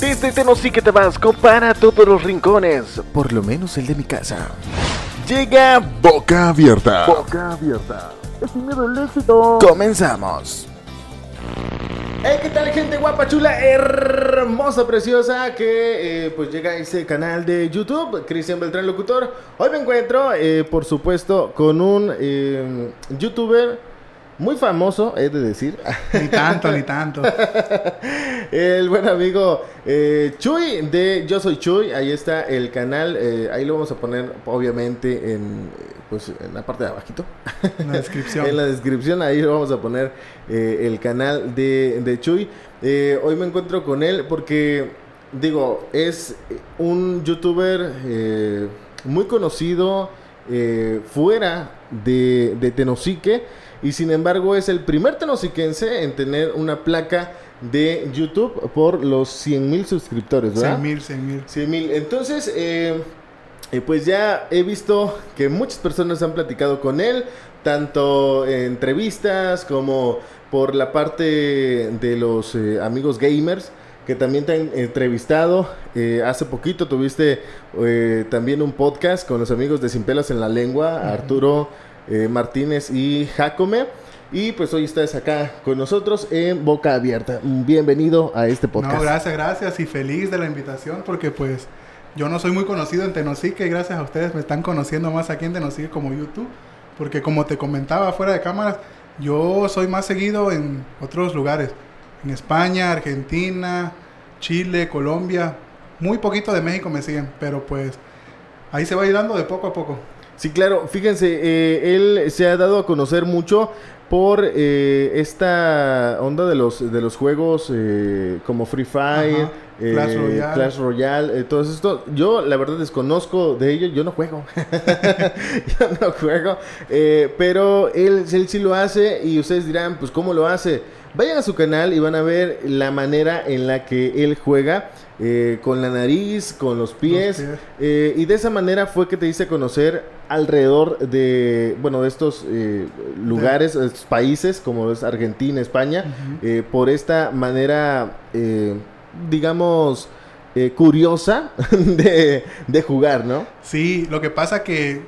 Desde Tennessee te vas, compara todos los rincones, por lo menos el de mi casa. Llega Boca Abierta. Boca Abierta. Es miedo al éxito. Comenzamos. Hey, ¿qué tal gente guapa, chula, hermosa, preciosa? Que eh, pues llega a ese canal de YouTube, Cristian Beltrán Locutor. Hoy me encuentro, eh, por supuesto, con un eh, youtuber muy famoso, he de decir. Ni tanto, ni tanto. el buen amigo eh, Chuy de Yo Soy Chuy. Ahí está el canal. Eh, ahí lo vamos a poner, obviamente, en, pues, en la parte de abajito. En la descripción. en la descripción, ahí lo vamos a poner eh, el canal de, de Chuy. Eh, hoy me encuentro con él porque, digo, es un youtuber muy conocido eh, fuera de, de Tenosique y sin embargo es el primer tenosiquense en tener una placa de YouTube por los 100 mil suscriptores, ¿verdad? 100 mil, 100 mil. 100 mil. Entonces, eh, eh, pues ya he visto que muchas personas han platicado con él, tanto en entrevistas como por la parte de los eh, amigos gamers que también te han entrevistado. Eh, hace poquito tuviste eh, también un podcast con los amigos de Sin Pelos en la Lengua, Arturo eh, Martínez y Jacome. Y pues hoy estás acá con nosotros en Boca Abierta. Bienvenido a este podcast. No, gracias, gracias y feliz de la invitación porque pues yo no soy muy conocido en Tenosique y gracias a ustedes me están conociendo más aquí en Tenosique como YouTube. Porque como te comentaba fuera de cámaras, yo soy más seguido en otros lugares. En España, Argentina, Chile, Colombia. Muy poquito de México me siguen, pero pues ahí se va a ir dando de poco a poco. Sí, claro, fíjense, eh, él se ha dado a conocer mucho por eh, esta onda de los de los juegos eh, como Free Fire, eh, Clash Royale. Clash Royale, eh, todo esto. Yo la verdad desconozco de ello, yo no juego, yo no juego, eh, pero él, él sí lo hace y ustedes dirán, pues ¿cómo lo hace? Vayan a su canal y van a ver la manera en la que él juega. Eh, con la nariz, con los pies, pies. eh, y de esa manera fue que te hice conocer alrededor de, bueno, de estos eh, lugares, estos países como es Argentina, España, eh, por esta manera, eh, digamos, eh, curiosa de, de jugar, ¿no? Sí, lo que pasa que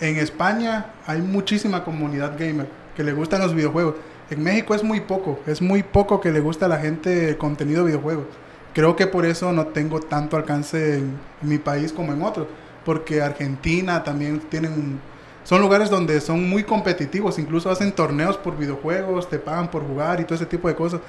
en España hay muchísima comunidad gamer que le gustan los videojuegos. En México es muy poco, es muy poco que le gusta a la gente contenido de videojuegos. Creo que por eso no tengo tanto alcance en, en mi país como en otros, porque Argentina también tienen son lugares donde son muy competitivos, incluso hacen torneos por videojuegos, te pagan por jugar y todo ese tipo de cosas.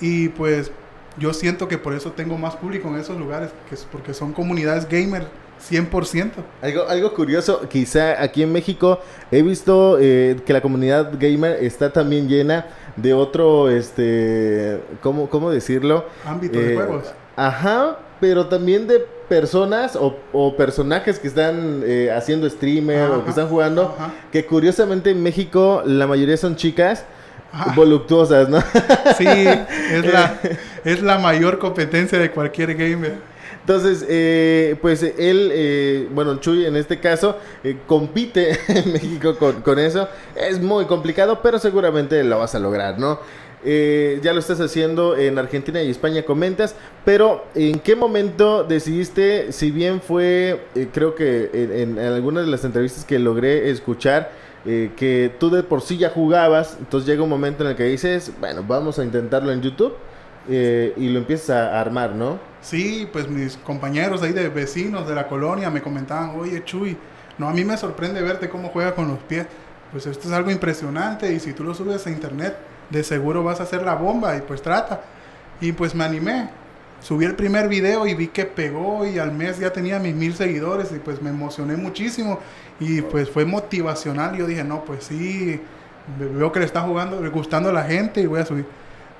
Y pues yo siento que por eso tengo más público en esos lugares, que es porque son comunidades gamer 100%. Algo, algo curioso, quizá aquí en México he visto eh, que la comunidad gamer está también llena de otro, este, ¿cómo, cómo decirlo? Ámbito de Eh, juegos. Ajá, pero también de personas o, o personajes que están eh, haciendo streamer o que están jugando, ajá. que curiosamente en México la mayoría son chicas voluptuosas, ¿no? Sí, es la, es la mayor competencia de cualquier gamer. Entonces, eh, pues él, eh, bueno, Chuy en este caso, eh, compite en México con, eso. Es muy complicado, pero seguramente lo vas a lograr, ¿no? Eh, ya lo estás haciendo en Argentina y España, comentas, pero ¿en qué momento decidiste, si bien fue, eh, creo que en, en algunas de las entrevistas que logré escuchar, eh, que tú de por sí ya jugabas, entonces llega un momento en el que dices, bueno, vamos a intentarlo en YouTube eh, y lo empiezas a armar, ¿no? Sí, pues mis compañeros ahí de vecinos de la colonia me comentaban, oye Chuy, no, a mí me sorprende verte cómo juega con los pies. Pues esto es algo impresionante y si tú lo subes a internet, de seguro vas a hacer la bomba y pues trata. Y pues me animé. Subí el primer video y vi que pegó y al mes ya tenía mis mil seguidores y pues me emocioné muchísimo y pues fue motivacional. Yo dije, no, pues sí, veo que le está jugando, gustando a la gente y voy a subir.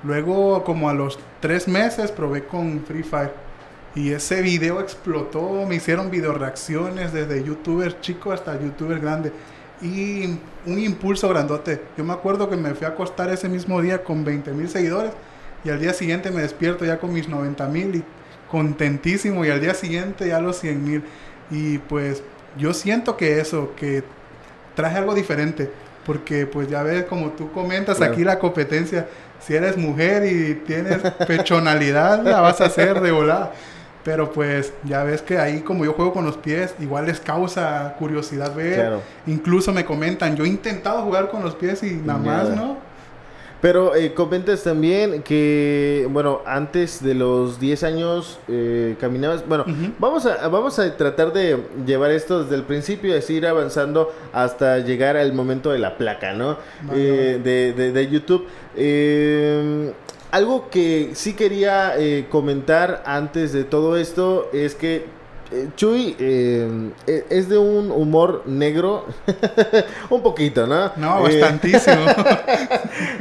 Luego, como a los tres meses, probé con Free Fire. Y ese video explotó, me hicieron video reacciones desde youtuber chico hasta youtuber grande. Y un impulso grandote. Yo me acuerdo que me fui a acostar ese mismo día con 20 mil seguidores. Y al día siguiente me despierto ya con mis 90 mil y contentísimo. Y al día siguiente ya los 100 mil. Y pues yo siento que eso, que traje algo diferente. Porque pues ya ves, como tú comentas, Claro. aquí la competencia si eres mujer y tienes pechonalidad, la vas a hacer de volada. Pero pues ya ves que ahí como yo juego con los pies, igual les causa curiosidad ver. Incluso me comentan, yo he intentado jugar con los pies y nada más, ¿no? Pero eh, comentas también que, bueno, antes de los 10 años eh, caminabas. Bueno, vamos, a, vamos a tratar de llevar esto desde el principio y así ir avanzando hasta llegar al momento de la placa, ¿no? Eh, de, de, YouTube. Eh, algo que sí quería comentar antes de todo esto es que eh, Chuy eh, e, es de un humor negro, un poquito, ¿no? No, bastantísimo.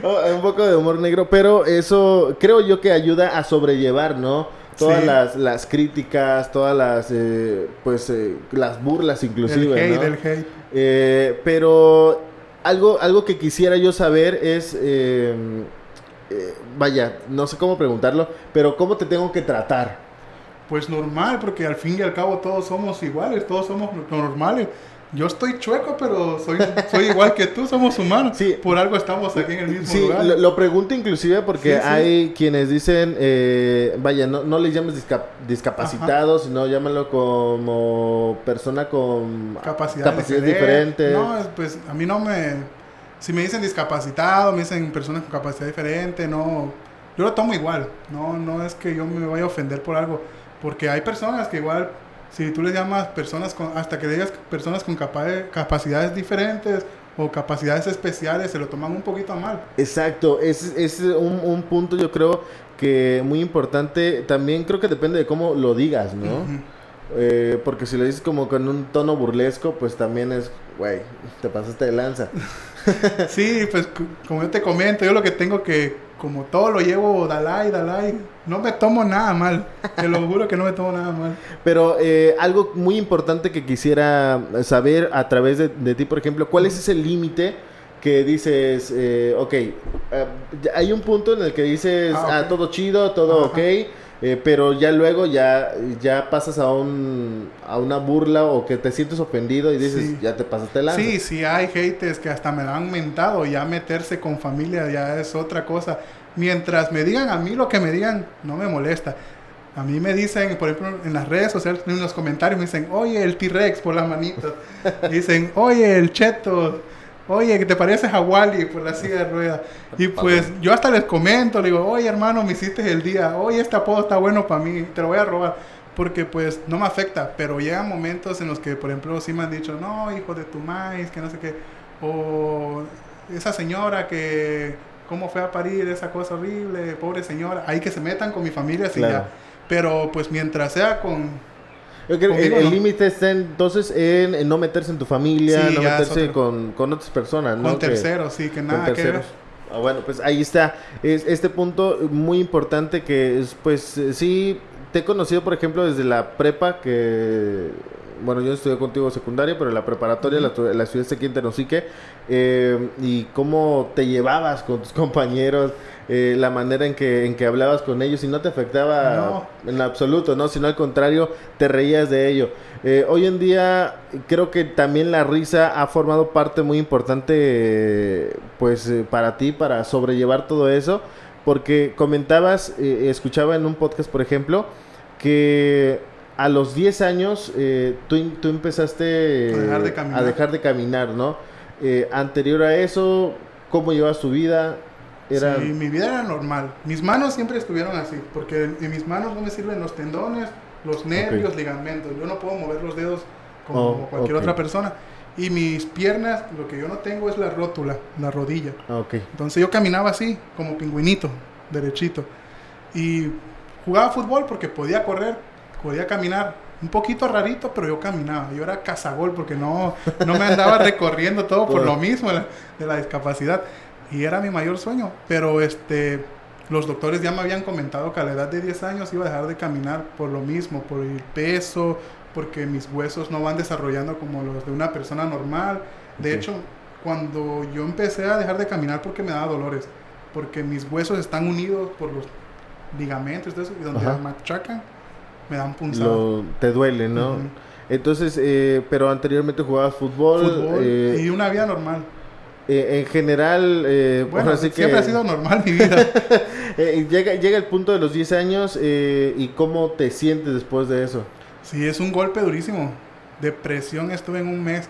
Oh, un poco de humor negro, pero eso creo yo que ayuda a sobrellevar, ¿no? Todas las, las, críticas, todas las, eh, pues, las burlas inclusive, el hate, El hate. pero algo, algo que quisiera yo saber es, vaya, no sé cómo preguntarlo, pero cómo te tengo que tratar pues normal, porque al fin y al cabo todos somos iguales, todos somos normales. Yo estoy chueco, pero soy, soy igual que tú, somos humanos. Sí. Por algo estamos aquí en el mismo sí, lugar. Lo, lo, pregunto inclusive porque hay quienes dicen, eh, vaya, no, no les llames discapacitados, sino llámalo como persona con capacidades, diferentes. No, pues a mí no me... Si me dicen discapacitado, me dicen personas con capacidad diferente, no... Yo lo tomo igual. No, no es que yo me vaya a ofender por algo porque hay personas que igual, si tú les llamas personas con, hasta que digas personas con capacidades diferentes o capacidades especiales, se lo toman un poquito mal. Exacto, es, es un, un, punto yo creo que muy importante. También creo que depende de cómo lo digas, ¿no? Eh, porque si lo dices como con un tono burlesco, pues también es, güey, te pasaste de lanza. sí, pues como yo te comento, yo lo que tengo que como todo lo llevo Dalai, Dalai, no me tomo nada mal. Te lo juro que no me tomo nada mal. Pero eh, algo muy importante que quisiera saber a través de, ti, por ejemplo, ¿cuál es ese límite? que dices, eh, ok, eh, hay un punto en el que dices, ah, ah todo chido, todo ok, eh, pero ya luego ya, ya pasas a, un, a una burla o que te sientes ofendido y dices, ya te pasaste la. Sí, sí, hay haters que hasta me lo han mentado. Ya meterse con familia ya es otra cosa. Mientras me digan a mí lo que me digan, no me molesta. A mí me dicen, por ejemplo, en las redes sociales, en los comentarios, me dicen, oye, el T-Rex por las manitas. dicen, oye, el Cheto Oye, ¿qué te pareces a Wally por la silla de ruedas? Y pues yo hasta les comento, le digo, oye hermano, me hiciste el día, oye, este apodo está bueno para mí, te lo voy a robar. Porque pues no me afecta, pero llegan momentos en los que, por ejemplo, sí me han dicho, no, hijo de tu maíz, que no sé qué. O esa señora que, ¿cómo fue a parir? Esa cosa horrible, pobre señora. Ahí que se metan con mi familia, sí ya. Pero pues mientras sea con el límite está entonces en, no meterse en tu familia, no meterse con, otras personas, ¿no? Con terceros, sí, que nada que ver. Ah, bueno, pues ahí está. Es este punto muy importante que es, pues, eh, sí, te he conocido, por ejemplo, desde la prepa, que, bueno, yo estudié contigo secundaria, pero la preparatoria la, la estudiaste aquí en Tenosique, eh, y cómo te llevabas con tus compañeros, eh, la manera en que, en que hablabas con ellos y no te afectaba en absoluto, ¿no? Sino al contrario, te reías de ello. Eh, hoy en día creo que también la risa ha formado parte muy importante, pues, eh, para ti, para sobrellevar todo eso, porque comentabas, escuchaba en un podcast, por ejemplo, que a los 10 años tú, tú, empezaste a dejar de caminar, a dejar de caminar ¿no? anterior a eso, ¿cómo llevas tu vida? Era... Sí, mi vida era normal. Mis manos siempre estuvieron así, porque en, mis manos no me sirven los tendones, los nervios, ligamentos. Yo no puedo mover los dedos como oh, cualquier otra persona. Y mis piernas, lo que yo no tengo es la rótula, la rodilla. Okay. Entonces yo caminaba así, como pingüinito, derechito. Y jugaba fútbol porque podía correr, podía caminar. Un poquito rarito, pero yo caminaba. Yo era cazagol porque no, no me andaba recorriendo todo por lo mismo de la discapacidad y era mi mayor sueño. Pero este, los doctores ya me habían comentado que a la edad de 10 años iba a dejar de caminar por lo mismo, por el peso, porque mis huesos no van desarrollando como los de una persona normal. De hecho, cuando yo empecé a dejar de caminar porque me daba dolores, porque mis huesos están unidos por los ligamentos y donde me machacan, me dan punzadas. te duele, ¿no? Entonces, eh, pero anteriormente jugabas fútbol. Fútbol eh, y una vida normal. Eh, en general, eh, Bueno, ahora sí siempre ha sido normal mi vida. eh, llega, llega el punto de los 10 años eh, y cómo te sientes después de eso. Sí, es un golpe durísimo. Depresión estuve en un mes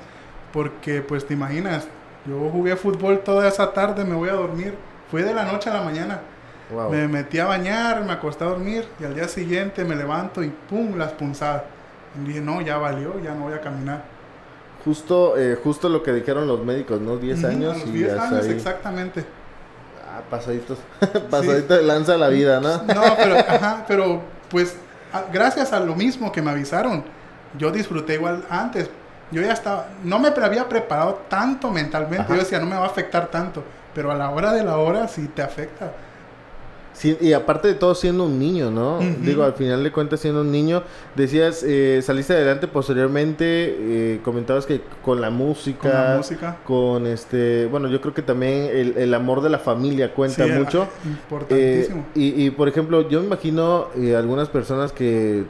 porque pues te imaginas, yo jugué fútbol toda esa tarde, me voy a dormir. Fue de la noche a la mañana. Wow. Me metí a bañar, me acosté a dormir y al día siguiente me levanto y pum, las punzadas. Y dije, no, ya valió, ya no voy a caminar. Justo, eh, justo lo que dijeron los médicos, ¿no? 10 Ujú, años a los y 10 hasta años, ahí. exactamente. Ah, pasaditos. Pasadito de lanza la vida, ¿no? No, pero, ajá, pero pues a- gracias a lo mismo que me avisaron, yo disfruté igual antes. Yo ya estaba, no me había preparado tanto mentalmente. Ajá. Yo decía, no me va a afectar tanto. Pero a la hora de la hora sí te afecta. Y aparte de todo siendo un niño, ¿no? Digo, al final de cuentas siendo un niño, decías, eh, saliste adelante posteriormente, eh, comentabas que con la música, Con la música. con este, bueno, yo creo que también el, el amor de la familia cuenta Sí, mucho. ah, Eh, Importantísimo. y, y, por ejemplo, yo me imagino eh, algunas personas que, eh,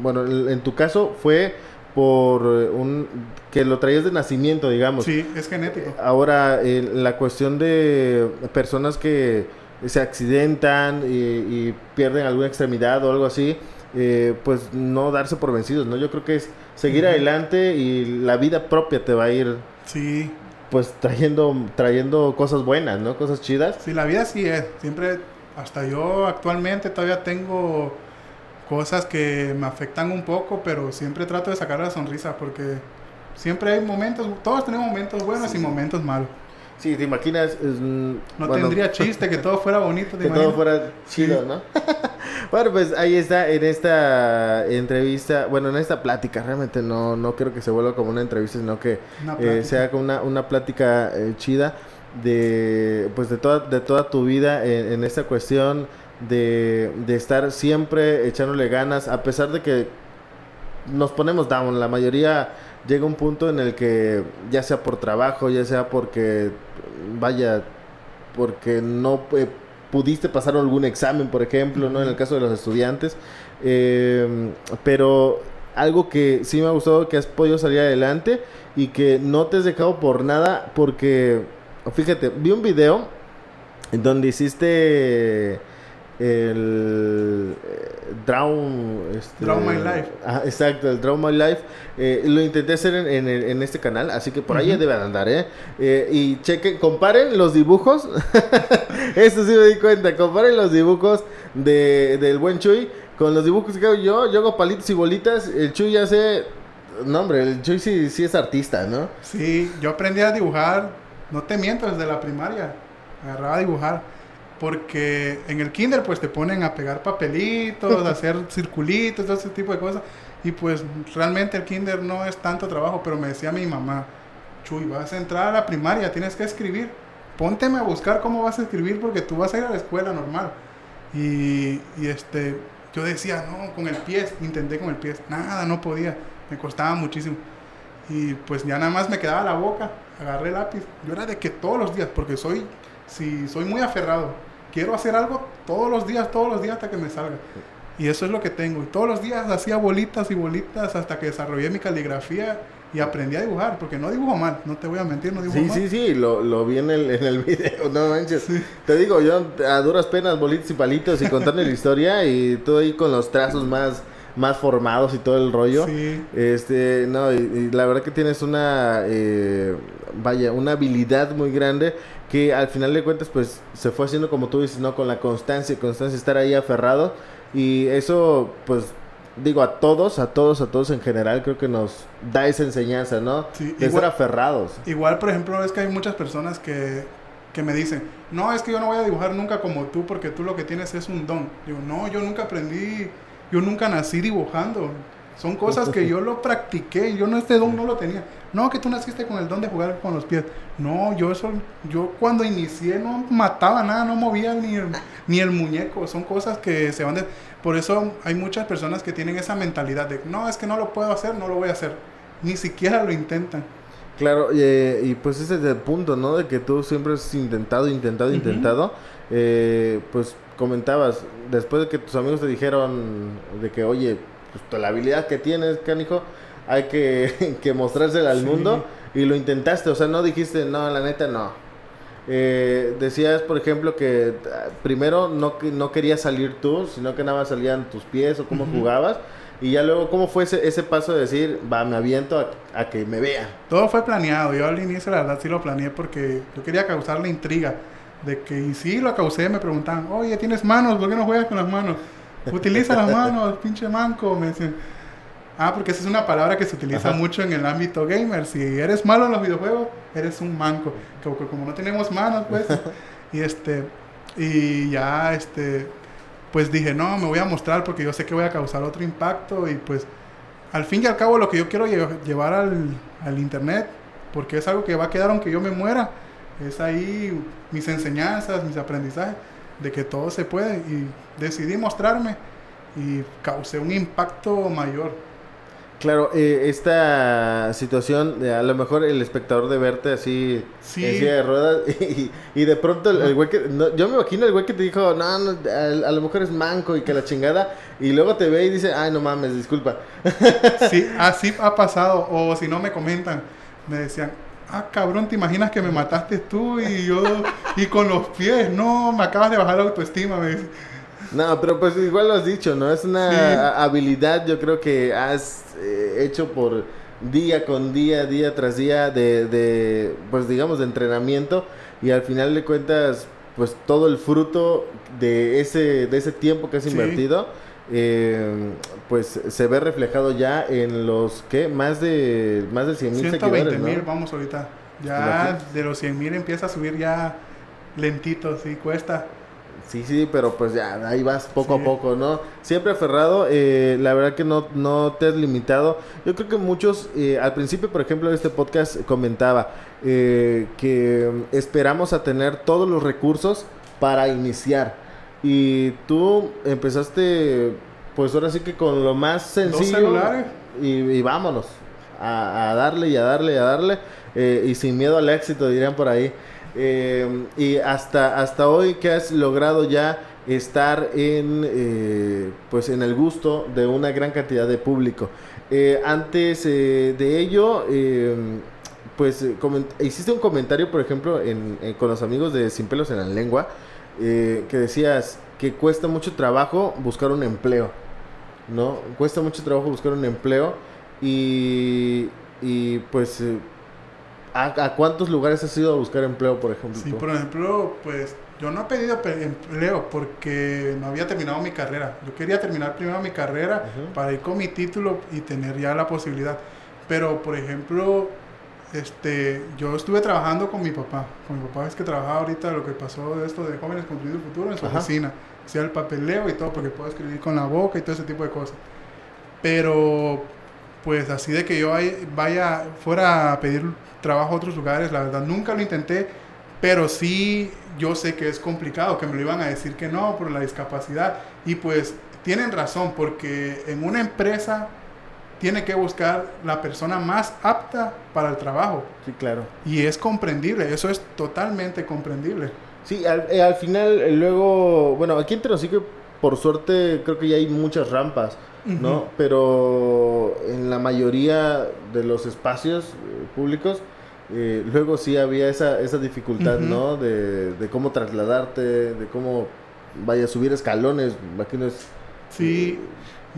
bueno, en, tu caso fue por un, que lo traías de nacimiento, digamos. sí, es genético. Ahora, eh, la cuestión de personas que se accidentan y, y pierden alguna extremidad o algo así, eh, pues no darse por vencidos, ¿no? Yo creo que es seguir adelante y la vida propia te va a ir, Sí, pues, trayendo, trayendo cosas buenas, ¿no? Cosas chidas. sí, la vida sí es. Siempre, hasta yo actualmente todavía tengo cosas que me afectan un poco, pero siempre trato de sacar la sonrisa porque siempre hay momentos, todos tenemos momentos buenos y momentos malos. Sí, te imaginas... es, No bueno, tendría chiste que todo fuera bonito, ¿te que todo imaginas? fuera chido, ¿no? bueno, pues ahí está en esta entrevista, bueno, en esta plática, realmente no, no creo que se vuelva como una entrevista, sino que eh, sea como una, una plática eh, chida de pues de toda, de toda tu vida en, en esta cuestión de, de estar siempre echándole ganas, a pesar de que nos ponemos down, la mayoría llega un punto en el que ya sea por trabajo, ya sea porque vaya, porque no eh, pudiste pasar algún examen, por ejemplo, ¿no? En el caso de los estudiantes. Eh, pero algo que sí me ha gustado que has podido salir adelante y que no te has dejado por nada porque, fíjate, vi un video en donde hiciste el eh, Drown, este, Drown My Life. Exacto, el Drown My Life. Eh, lo intenté hacer en, en este canal, así que por ahí Ujú. deben andar, ¿eh? Eh, Y chequen, comparen los dibujos. Eso sí me di cuenta. Comparen los dibujos de, del buen Chuy con los dibujos que hago yo. Yo hago palitos y bolitas. El Chuy hace. No, hombre, el Chuy sí, sí es artista, ¿no? Sí, yo aprendí a dibujar, no te miento, desde la primaria. Agarraba a dibujar. Porque en el kinder pues te ponen a pegar papelitos, a hacer circulitos, todo ese tipo de cosas. Y pues realmente el kinder no es tanto trabajo, pero me decía mi mamá, Chuy, vas a entrar a la primaria, tienes que escribir. Pónteme a buscar cómo vas a escribir porque tú vas a ir a la escuela normal. Y, y este, yo decía, no, con el pie, intenté con el pie, nada, no podía, me costaba muchísimo. Y pues ya nada más me quedaba la boca, agarré el lápiz. Yo era de que todos los días, porque soy, si soy muy aferrado, quiero hacer algo todos los días, todos los días hasta que me salga. Y eso es lo que tengo. Y todos los días hacía bolitas y bolitas hasta que desarrollé mi caligrafía y aprendí a dibujar, porque no dibujo mal, no te voy a mentir, no dibujo Sí, mal. sí, sí, lo, lo vi en el, en el video, no manches. Te digo, yo a duras penas, bolitos y palitos y contando la historia y todo ahí con los trazos más, más formados y todo el rollo. Sí. Este, no, y, y la verdad que tienes una, eh, vaya, una habilidad muy grande que al final de cuentas, pues, se fue haciendo como tú dices, ¿no? Con la constancia, constancia, estar ahí aferrado y eso, pues, digo, a todos, a todos, a todos en general, creo que nos da esa enseñanza, ¿no? Sí, de igual- ser aferrados. Igual, por ejemplo, es que hay muchas personas que, que me dicen, no, es que yo no voy a dibujar nunca como tú porque tú lo que tienes es un don. Digo, no, yo nunca aprendí, yo nunca nací dibujando. Son cosas que yo lo practiqué, yo no este don no lo tenía. No, que tú naciste con el don de jugar con los pies. No, yo eso, yo cuando inicié no mataba nada, no movía ni el, ni el muñeco. Son cosas que se van de... Por eso hay muchas personas que tienen esa mentalidad de, no, es que no lo puedo hacer, no lo voy a hacer. Ni siquiera lo intentan. Claro, eh, y pues ese es el punto, ¿no? De que tú siempre has intentado, intentado, intentado. Eh, pues comentabas, después de que tus amigos te dijeron de que, oye, pues la habilidad que tienes, canijo, hay que, que mostrársela al Sí. mundo. y lo intentaste, o sea, no dijiste, no, la neta no. Eh, decías, por ejemplo, que ah, primero no, no querías salir tú, sino que nada más salían tus pies o cómo jugabas. Y ya luego, ¿cómo fue ese, ese paso de decir, va, me aviento a, que me vean? Todo fue planeado. Yo al inicio, la verdad, sí lo planeé porque yo quería causar la intriga de que, y sí lo causé, me preguntaban, oye, ¿tienes manos? ¿Por qué no juegas con las manos? Utiliza las manos, pinche manco. Me decían, ah, porque esa es una palabra que se utiliza mucho en el ámbito gamer. Si eres malo en los videojuegos, eres un manco. Como, como no tenemos manos, pues. y este, y ya, este pues dije, no, me voy a mostrar porque yo sé que voy a causar otro impacto y pues al fin y al cabo lo que yo quiero llevar al, internet, porque es algo que va a quedar aunque yo me muera, es ahí mis enseñanzas, mis aprendizajes, de que todo se puede y decidí mostrarme y causé un impacto mayor. Claro, eh, esta situación, a lo mejor el espectador de verte así en silla de ruedas y, de pronto el, güey que, yo me imagino el güey que te dijo, no, a, lo mejor es manco y que la chingada, y luego te ve y dice, ay, no mames, disculpa. Sí, así ha pasado, o si no me comentan, me decían, ah, cabrón, ¿te imaginas que me mataste tú y yo, y con los pies, no, me acabas de bajar la autoestima, me dice. No, pero pues igual lo has dicho, ¿no? Es una habilidad, yo creo que has eh, hecho por día con día, día tras día de, de, pues digamos, de entrenamiento y al final de cuentas, pues todo el fruto de ese, de ese tiempo que has invertido, eh, pues se ve reflejado ya en los, ¿qué? Más de, más de 100 mil seguidores, mil, vamos ahorita. Ya de los 100 mil empieza a subir ya lentito, sí, cuesta. Sí, sí, pero pues ya ahí vas poco a poco, ¿no? Siempre aferrado, eh, la verdad que no, no te has limitado. Yo creo que muchos, eh, al principio, por ejemplo, de este podcast comentaba eh, que esperamos a tener todos los recursos para iniciar. Y tú empezaste, pues ahora sí que con lo más sencillo. Y, y vámonos, a, a, darle y a darle y a darle. y sin miedo al éxito, dirían por ahí. Eh, y hasta, hasta hoy que has logrado ya estar en, eh, pues en el gusto de una gran cantidad de público. Eh, antes de ello, pues hiciste un comentario, por ejemplo, en, con los amigos de Sin Pelos en la Lengua, que decías que cuesta mucho trabajo buscar un empleo, ¿no? Cuesta mucho trabajo buscar un empleo y, y pues ¿A, cuántos lugares has ido a buscar empleo, por ejemplo? Sí, por ejemplo, pues yo no he pedido empleo porque no había terminado mi carrera. Yo quería terminar primero mi carrera para ir con mi título y tener ya la posibilidad. Pero, por ejemplo, este, yo estuve trabajando con mi papá. Con mi papá es que trabajaba ahorita lo que pasó de esto de Jóvenes Construyendo el Futuro en su oficina. Hacía el papeleo y todo porque puedo escribir con la boca y todo ese tipo de cosas. Pero, pues así de que yo vaya fuera a pedir trabajo a otros lugares, la verdad nunca lo intenté, pero sí yo sé que es complicado, que me lo iban a decir que no por la discapacidad. Y pues tienen razón, porque en una empresa tiene que buscar la persona más apta para el trabajo. Sí, claro. Y es comprendible, eso es totalmente comprendible. Sí, al, eh, final, eh, luego, bueno, aquí en Tenosique, por suerte, creo que ya hay muchas rampas, ¿no? Pero en la mayoría de los espacios eh, públicos, eh, luego sí había esa, esa dificultad, ¿no? De, cómo trasladarte, de cómo, vaya, a subir escalones, es... Sí,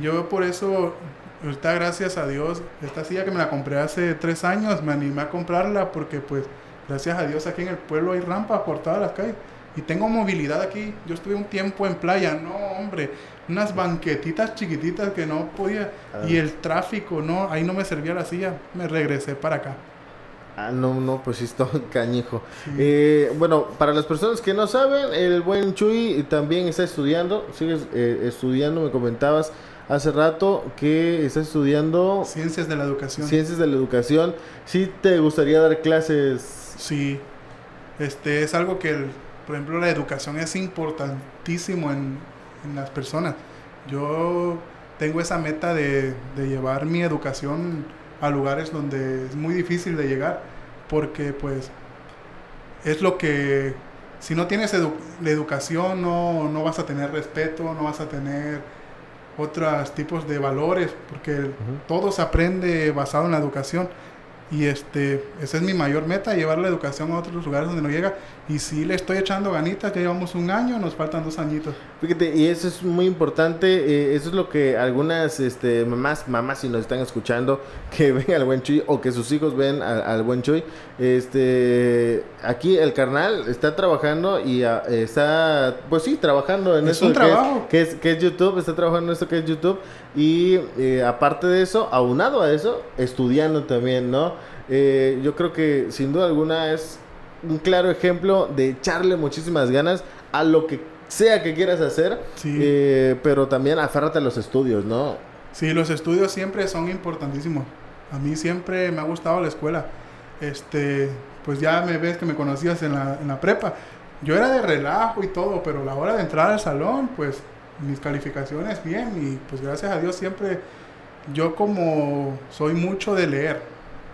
yo por eso, ahorita gracias a Dios, esta silla que me la compré hace tres años, me animé a comprarla porque pues, gracias a Dios aquí en el pueblo hay rampas por todas las calles. Y tengo movilidad aquí. Yo estuve un tiempo en playa, no, hombre, unas banquetitas chiquititas que no podía. Y ah. el tráfico, no, ahí no me servía la silla. Me regresé para acá. Ah, no, no, pues sí está cañijo. Eh, bueno, para las personas que no saben, el buen Chuy también está estudiando, sigues eh, estudiando, me comentabas hace rato que está estudiando... Ciencias de la educación. Ciencias de la educación. ¿Sí te gustaría dar clases? Sí, este es algo que, por ejemplo, la educación es importantísimo en, en las personas. Yo tengo esa meta de, de llevar mi educación a lugares donde es muy difícil de llegar, porque pues es lo que, si no tienes la educación, no, no, vas a tener respeto, no vas a tener otros tipos de valores, porque todo se aprende basado en la educación. Y este, esa es mi mayor meta, llevar la educación a otros lugares donde no llega. Y si le estoy echando ganitas, ya llevamos un año, nos faltan dos añitos. Fíjate, y eso es muy importante, eh, eso es lo que algunas este, mamás, mamás si nos están escuchando, que ven al buen Chuy o que sus hijos ven al, buen Chuy, este, aquí el carnal está trabajando y ah, está, pues sí, trabajando en Es eso un que trabajo. que es, que es YouTube, está trabajando en esto que es YouTube y eh, aparte de eso, aunado a eso, estudiando también, ¿no? Eh, yo creo que sin duda alguna es un claro ejemplo de echarle muchísimas ganas a lo que sea que quieras hacer, Sí. eh, pero también aférrate a los estudios, ¿no? Sí, los estudios siempre son importantísimos. A mí siempre me ha gustado la escuela. Este, pues ya me ves que me conocías en la, en la prepa. Yo era de relajo y todo, pero a la hora de entrar al salón, pues mis calificaciones bien y pues gracias a Dios siempre yo como soy mucho de leer,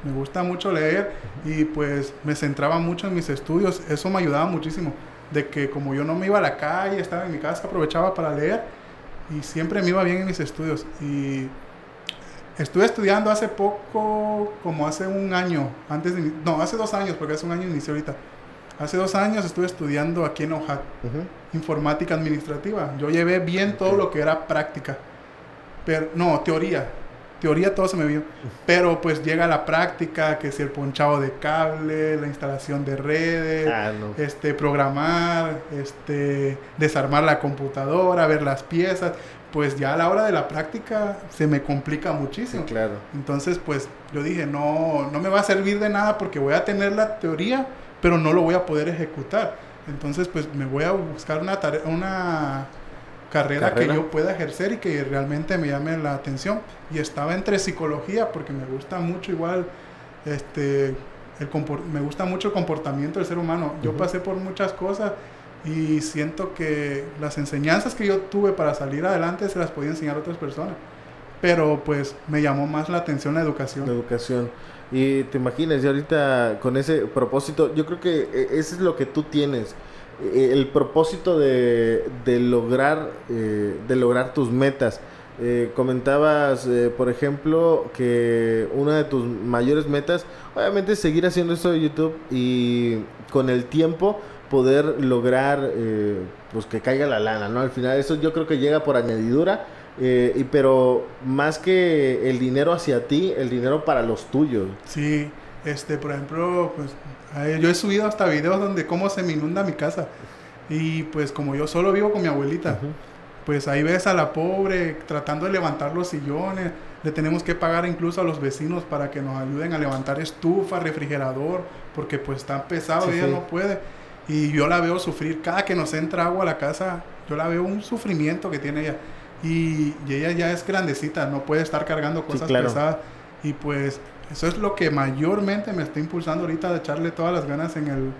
me gusta mucho leer y pues me centraba mucho en mis estudios, eso me ayudaba muchísimo, de que como yo no me iba a la calle, estaba en mi casa, aprovechaba para leer y siempre me iba bien en mis estudios y estuve estudiando hace poco, como hace un año, antes de, no, hace dos años, porque hace un año inicié ahorita. Hace dos años estuve estudiando aquí en OJAT Ujú. informática administrativa. Yo llevé bien todo lo que era práctica. Pero, no, teoría. Teoría todo se me vio. Pero pues llega la práctica, que si el ponchado de cable, la instalación de redes, Ah, no. este, programar, este, desarmar la computadora, ver las piezas. Pues ya a la hora de la práctica se me complica Sí, muchísimo. claro. Entonces, pues yo dije, no, no me va a servir de nada porque voy a tener la teoría, pero no lo voy a poder ejecutar. Entonces, pues me voy a buscar una, tare- una carrera, Carrera. que yo pueda ejercer y que realmente me llame la atención. Y estaba entre psicología porque me gusta mucho igual, este, el me gusta mucho el comportamiento del ser humano. Yo pasé por muchas cosas y siento que las enseñanzas que yo tuve para salir adelante se las podía enseñar a otras personas. Pero pues me llamó más la atención la educación. La educación. Y te imaginas, y ahorita con ese propósito, yo creo que eh, ese es lo que tú tienes. Eh, El propósito de, de lograr eh, de lograr tus metas. Eh, comentabas, eh, por ejemplo, que una de tus mayores metas, obviamente, es seguir haciendo esto de YouTube y con el tiempo poder lograr, eh, pues que caiga la lana, ¿no? Al final eso yo creo que llega por añadidura, eh, y pero más que el dinero hacia ti, el dinero para los tuyos. Sí, este, por ejemplo, pues yo he subido hasta videos donde cómo se me inunda mi casa. Y pues como yo solo vivo con mi abuelita, pues ahí ves a la pobre tratando de levantar los sillones. Le tenemos que pagar incluso a los vecinos para que nos ayuden a levantar estufa, refrigerador, porque pues está pesado Sí, ella sí. no puede. Y yo la veo sufrir. Cada que nos entra agua a la casa, yo la veo un sufrimiento que tiene ella. Y, y ella ya es grandecita, no puede estar cargando cosas claro. pesadas. Y pues eso es lo que mayormente me está impulsando ahorita de echarle todas las ganas en el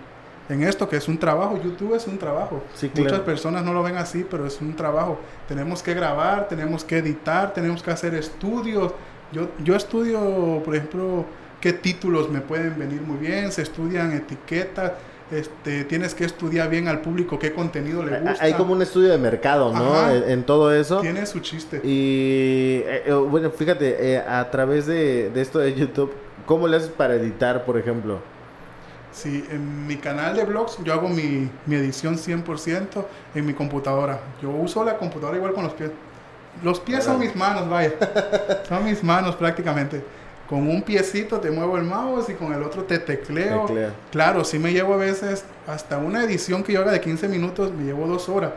en esto que es un trabajo. YouTube es un trabajo. Sí, Muchas personas no lo ven así, pero es un trabajo. Tenemos que grabar, tenemos que editar, tenemos que hacer estudios. Yo, yo estudio, por ejemplo, qué títulos me pueden venir muy bien, se estudian etiquetas, este, tienes que estudiar bien al público qué contenido le gusta. Hay como un estudio de mercado, ¿no? Ajá. En, en todo eso. Tiene su chiste. Y eh, eh, bueno, fíjate, eh, a través de, de esto de YouTube, ¿cómo le haces para editar, por ejemplo? Sí, en mi canal de blogs yo hago mi, mi edición 100% en mi computadora. Yo uso la computadora igual con los pies. Los pies son mis manos, vaya. son mis manos prácticamente. Con un piecito te muevo el mouse y con el otro te tecleo. Teclea. Claro, sí me llevo a veces hasta una edición que yo haga de 15 minutos, me llevo dos horas.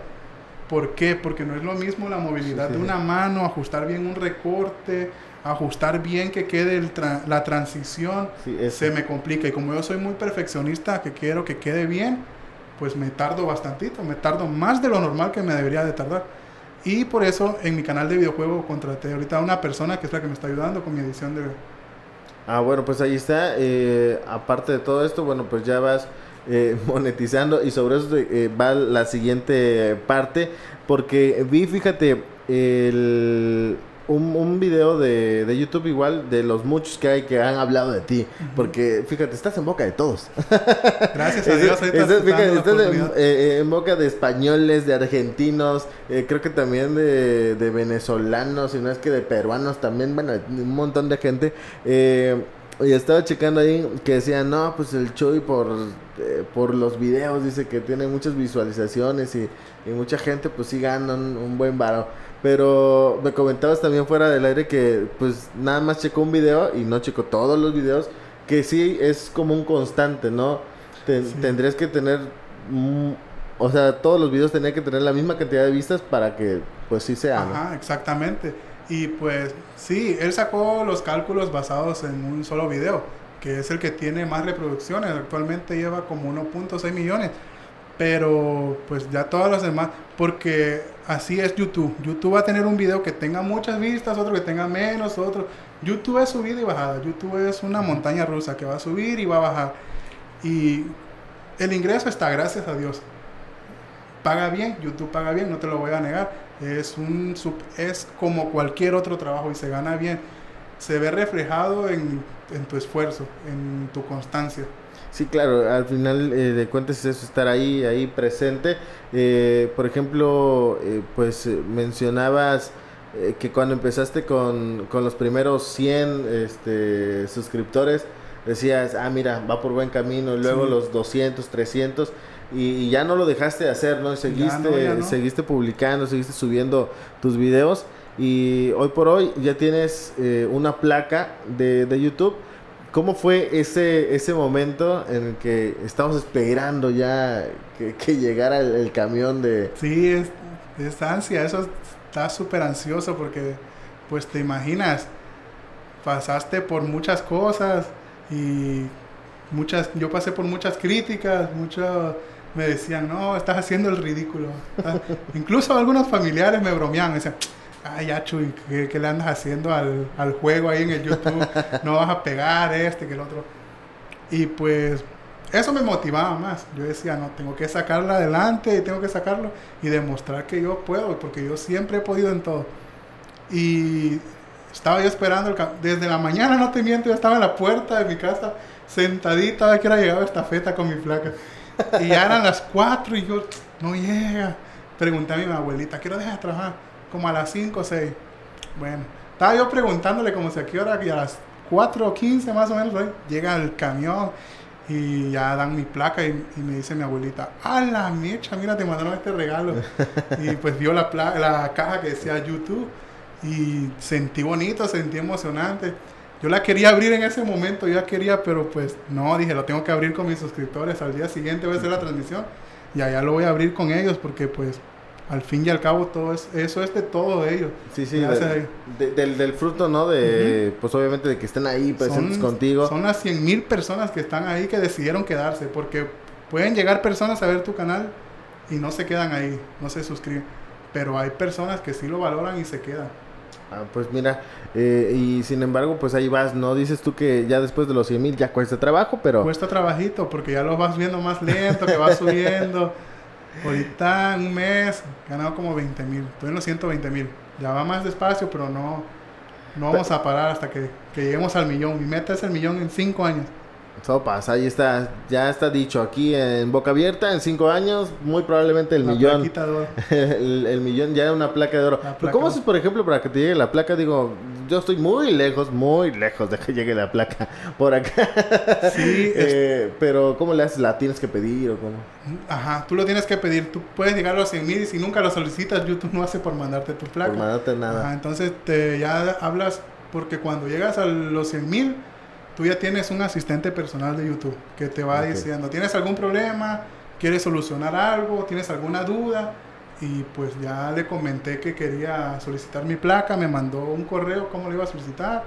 ¿Por qué? Porque no es lo mismo la movilidad Sí, de una mano, ajustar bien un recorte, ajustar bien que quede el tra- la transición Sí, se me complica. Y como yo soy muy perfeccionista, que quiero que quede bien, pues me tardo bastantito, me tardo más de lo normal que me debería de tardar. Y por eso en mi canal de videojuego contraté ahorita a una persona que es la que me está ayudando con mi edición de... Ah, bueno, pues ahí está. Eh, aparte de todo esto, bueno, pues ya vas eh, monetizando y sobre eso eh, va la siguiente parte. Porque vi, fíjate, el, un, un video de, de YouTube igual de los muchos que hay que han hablado de ti. Porque, fíjate, estás en boca de todos. Gracias a Dios, ahorita Estás- fíjate, estás en, oportunidad. eh, en boca de españoles, de argentinos, eh, creo que también de, de venezolanos, y no es que de peruanos también, bueno, un montón de gente. Eh, Y estaba checando ahí que decían, no, pues el Chuy por, eh, por los videos dice que tiene muchas visualizaciones y, y mucha gente pues sí gana un, un buen varo. Pero me comentabas también fuera del aire que pues nada más checó un video y no checó todos los videos, que sí es como un constante, ¿no? Ten- Sí. Tendrías que tener, mm, o sea, todos los videos tendrían que tener la misma cantidad de vistas para que pues sí sea, ¿no? Ajá, exactamente. Y pues sí, él sacó los cálculos basados en un solo video, que es el que tiene más reproducciones. Actualmente lleva como 1.6 millones. Pero pues ya todas las demás, porque así es YouTube. YouTube va a tener un video que tenga muchas vistas, otro que tenga menos, otro. YouTube es subida y bajada. YouTube es una montaña rusa que va a subir y va a bajar. Y el ingreso está, gracias a Dios. Paga bien, YouTube paga bien, no te lo voy a negar. Es, un, sub- es como cualquier otro trabajo y se gana bien. Se ve reflejado en, en tu esfuerzo, en tu constancia. Sí, claro, al final eh, de cuentas es eso, estar ahí, ahí presente. Eh, por ejemplo, eh, pues eh, mencionabas eh, que cuando empezaste con, con los primeros 100 este, suscriptores, decías, ah, mira, va por buen camino, y luego Sí. los 200, 300, y, y ya no lo dejaste de hacer, ¿no? Y seguiste, no, ya no. seguiste publicando, seguiste subiendo tus videos, y hoy por hoy ya tienes eh, una placa de, de YouTube. ¿Cómo fue ese, ese momento en el que estábamos esperando ya que, llegara el, camión de... Sí, es, es ansia, eso está súper ansioso porque, pues te imaginas, pasaste por muchas cosas y muchas, yo pasé por muchas críticas, muchos me decían, no, estás haciendo el ridículo. Estás-". Incluso algunos familiares me bromeaban, me decían, ay, ya Chuy, ¿qué, qué le andas haciendo al, al juego ahí en el YouTube? No vas a pegar este, que el otro. Y pues eso me motivaba más. Yo decía, no, tengo que sacarla adelante y tengo que sacarlo y demostrar que yo puedo, porque yo siempre he podido en todo. Y estaba yo esperando, el desde la mañana, no te miento, yo estaba en la puerta de mi casa, sentadita, a ver que hora llegaba esta feta con mi placa. Y ya eran las 4 y yo, no llega. Pregunté a mi abuelita, ¿qué hora dejas de trabajar? Como a las 5 o 6. Bueno, estaba yo preguntándole como si a qué hora, y a las 4 o 15 más o menos, ¿no? llega el camión y ya dan mi placa y, y me dice mi abuelita, ¡ah, la mecha! Mira, te mandaron este regalo. y pues vio la, pla- la caja que decía YouTube y sentí bonito, sentí emocionante. Yo la quería abrir en ese momento, yo la quería, pero pues no, dije, lo tengo que abrir con mis suscriptores. Al día siguiente voy a hacer la transmisión y allá lo voy a abrir con ellos porque pues al fin y al cabo todo es, eso es de todo ellos. Sí, sí, Gracias de- de- del, del fruto, ¿no? De, pues obviamente de que estén ahí presentes Son- contigo. Son las 100 mil personas que están ahí que decidieron quedarse porque pueden llegar personas a ver tu canal y no se quedan ahí, no se suscriben. Pero hay personas que sí lo valoran y se quedan. Ah, pues mira, eh, y sin embargo, pues ahí vas, ¿no? Dices tú que ya después de los 100 mil ya cuesta trabajo, pero... Cuesta trabajito porque ya lo vas viendo más lento, que va subiendo. Ahorita en un mes ganado como 20 mil. Estoy en los 120 mil. Ya va más despacio, pero no, no vamos a parar hasta que, que lleguemos al millón. Mi meta es el millón en 5 años. Todo pasa, ahí está, ya está dicho aquí en Boca Abierta, en 5 años, muy probablemente el La millón. plaquita de oro. el, el millón ya era una placa de oro. Pero ¿Cómo haces, por ejemplo, para que te llegue la placa? Digo, yo estoy muy lejos, muy lejos de que llegue la placa por acá. Sí, Eh, pero ¿cómo le haces? ¿La tienes que pedir o cómo? Ajá, tú lo tienes que pedir. Tú puedes llegar a los 100 mil y si nunca lo solicitas, YouTube no hace por mandarte tu placa. Por mandarte nada. Ajá, entonces te, ya hablas, porque cuando llegas a los 100 mil, tú ya tienes un asistente personal de YouTube que te va diciendo, ¿tienes algún problema? ¿Quieres solucionar algo? ¿Tienes alguna duda? Y pues ya le comenté que quería solicitar mi placa, me mandó un correo, cómo le iba a solicitar,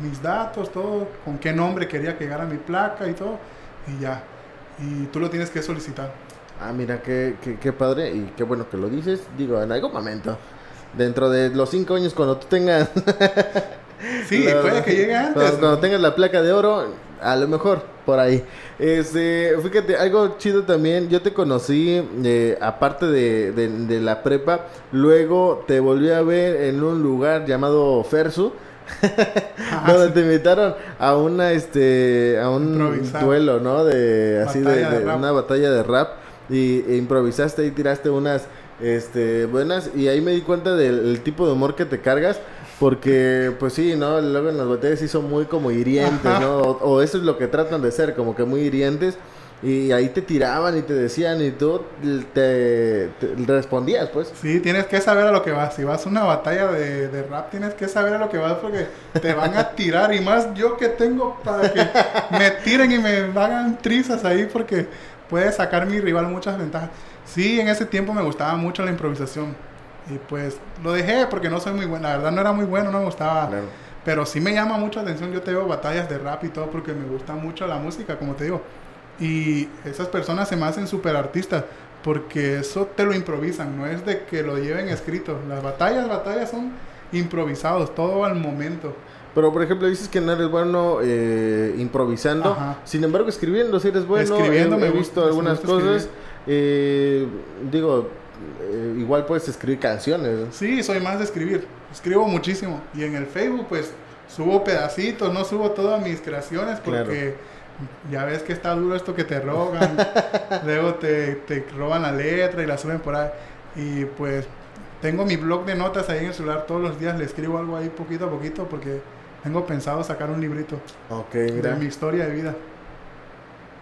mis datos, todo, con qué nombre quería que llegara mi placa y todo, y ya. Y tú lo tienes que solicitar. Ah, mira, qué, qué, qué padre y qué bueno que lo dices. Digo, en algún momento, dentro de los 5 años, cuando tú tengas... Sí, La- puede que llegue antes. Cuando, cuando tengas la placa de oro, a lo mejor por ahí. Este, fíjate, algo chido también. Yo te conocí, eh, aparte de, de- de la prepa, luego te volví a ver en un lugar llamado Fersu. Donde sí. te invitaron a una este a un duelo no de así de, Batalla de de rap. una batalla de rap y e improvisaste y tiraste unas este buenas y ahí me di cuenta del el tipo de humor que te cargas Porque, pues sí, ¿no? Luego en las batallas sí son muy como hirientes, ¿no? O, o eso es lo que tratan de ser, como que muy hirientes. Y ahí te tiraban y te decían y tú te, te respondías, pues. Sí, tienes que saber a lo que vas. Si vas a una batalla de, de rap, tienes que saber a lo que vas porque te van a tirar. Y más yo que tengo para que me tiren y me hagan trizas ahí porque puede sacar mi rival muchas ventajas. Sí, en ese tiempo me gustaba mucho la improvisación. Y pues lo dejé porque no soy muy bueno. La verdad no era muy bueno, no me gustaba. Claro. Pero sí me llama mucho la atención. Yo te veo batallas de rap y todo porque me gusta mucho la música, como te digo. Y esas personas se me hacen súper artistas porque eso te lo improvisan, no es de que lo lleven escrito. Las batallas, batallas son improvisados, todo al momento. Pero, por ejemplo, dices que no eres bueno eh, improvisando. Ajá. Sin embargo, escribiendo sí eres bueno. Escribiendo he, me he gusta, visto me algunas gusta cosas. Eh, digo, eh, igual puedes escribir canciones. Sí, soy más de escribir, escribo muchísimo. Y en el Facebook pues subo pedacitos, no subo todas mis creaciones porque ya ves que está duro esto que te rogan. Luego te, te roban la letra y la suben por ahí. Y pues tengo mi blog de notas ahí en el celular, todos los días le escribo algo ahí poquito a poquito porque tengo pensado sacar un librito de mi historia de vida.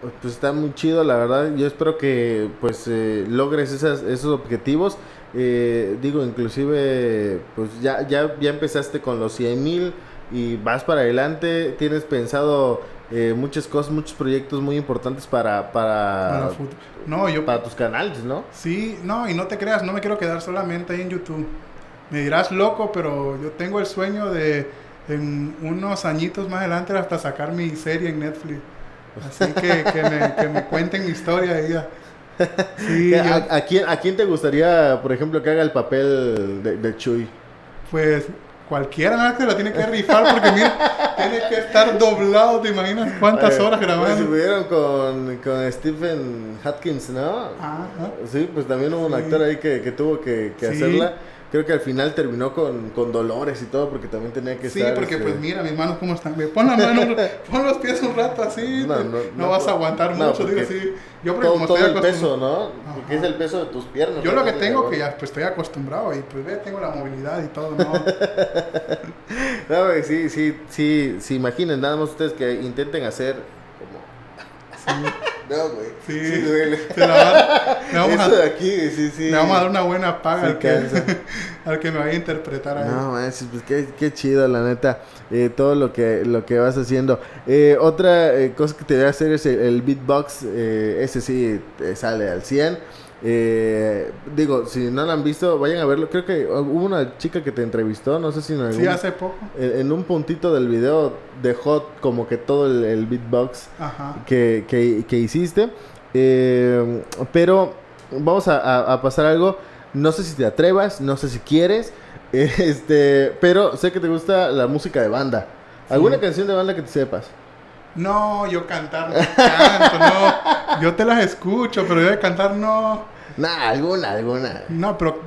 Pues está muy chido, la verdad. Yo espero que pues eh, logres esas, esos objetivos. Eh, digo, inclusive, pues ya, ya, ya empezaste con los 100 mil y vas para adelante. Tienes pensado eh, muchas cosas, muchos proyectos muy importantes para, para, Para no, yo para tus canales, ¿no? Sí, no, y no te creas, no me quiero quedar solamente ahí en YouTube. Me dirás loco, pero yo tengo el sueño de en unos añitos más adelante hasta sacar mi serie en Netflix. Así que, que, me, que me cuenten mi historia y ya. Sí, yo- ¿A, quién, ¿A quién te gustaría, por ejemplo, que haga el papel de, de Chuy? pues cualquiera que lo tiene que rifar porque mira, tiene que estar doblado, ¿te imaginas cuántas Eh, horas Pues grabando? estuvieron con, con Stephen Hopkins, ¿no? Ajá. Sí, pues también hubo un actor ahí que, que tuvo que, que Sí. hacerla. Creo que al final terminó con, con dolores y todo porque también tenía que Sí, estar... porque este, pues mira mis manos cómo están. Pon la mano, pon los pies un rato así. No, vas a aguantar mucho, digo así. Yo porque todo, como todo estoy el peso, ¿no? Porque es Ajá. el peso de tus piernas. Yo lo que tengo que ya pues estoy acostumbrado y pues ve, tengo la movilidad y todo, ¿no? No, sí, sí, sí, sí, imaginen, nada más ustedes que intenten hacer como... No, güey. Sí. Sí, duele. Se la va- le, vamos Eso de a, aquí, sí, sí. le vamos a dar una buena paga al, que, al que me vaya a interpretar ahí. No, manches, pues qué, qué chido, la neta, eh, todo lo que, lo que vas haciendo. Eh, otra eh, cosa que te voy a hacer es el, el beatbox, eh, ese sí te sale al 100. Eh, digo, si no lo han visto, vayan a verlo. Creo que hubo una chica que te entrevistó, no sé si en algún... Sí, hace poco. en, en un puntito del video dejó como que todo el, el beatbox Ajá. que, que, que hiciste. Eh, pero vamos a, a- a pasar algo. No sé si te atrevas, no sé si quieres. Este, pero sé que te gusta la música de banda. ¿Alguna Sí. canción de banda que te sepas? No, yo cantar no canto, no. Yo te las escucho, pero yo de cantar no. Nah, alguna, alguna. No, pero.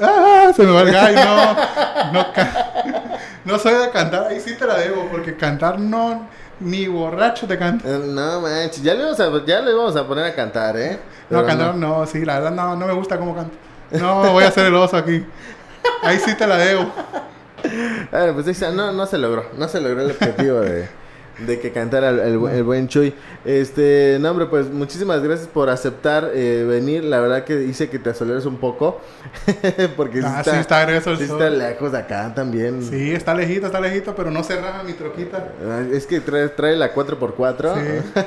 ¡Ah! Se me va el gallo, no. No, ca- no soy de cantar, ahí sí te la debo, porque cantar no. Ni borracho te canta. Eh, No manches, ya le vamos a, ya le vamos a poner a cantar, ¿eh? No, cantar no, sí, la verdad no, no me gusta cómo canto. No, voy a hacer el oso aquí. Ahí sí te la debo. Bueno, pues no, no se logró, no se logró el objetivo de, de que cantara el, el el buen Chuy. Este, no hombre, pues muchísimas gracias por aceptar eh, venir. La verdad que hice que te acelerares un poco, porque Ah, sí sí, está, sí lejos de acá también. Sí, está lejito, está lejito, pero no cerraba mi troquita. Ah, Es que trae, trae la 4x4 Sí.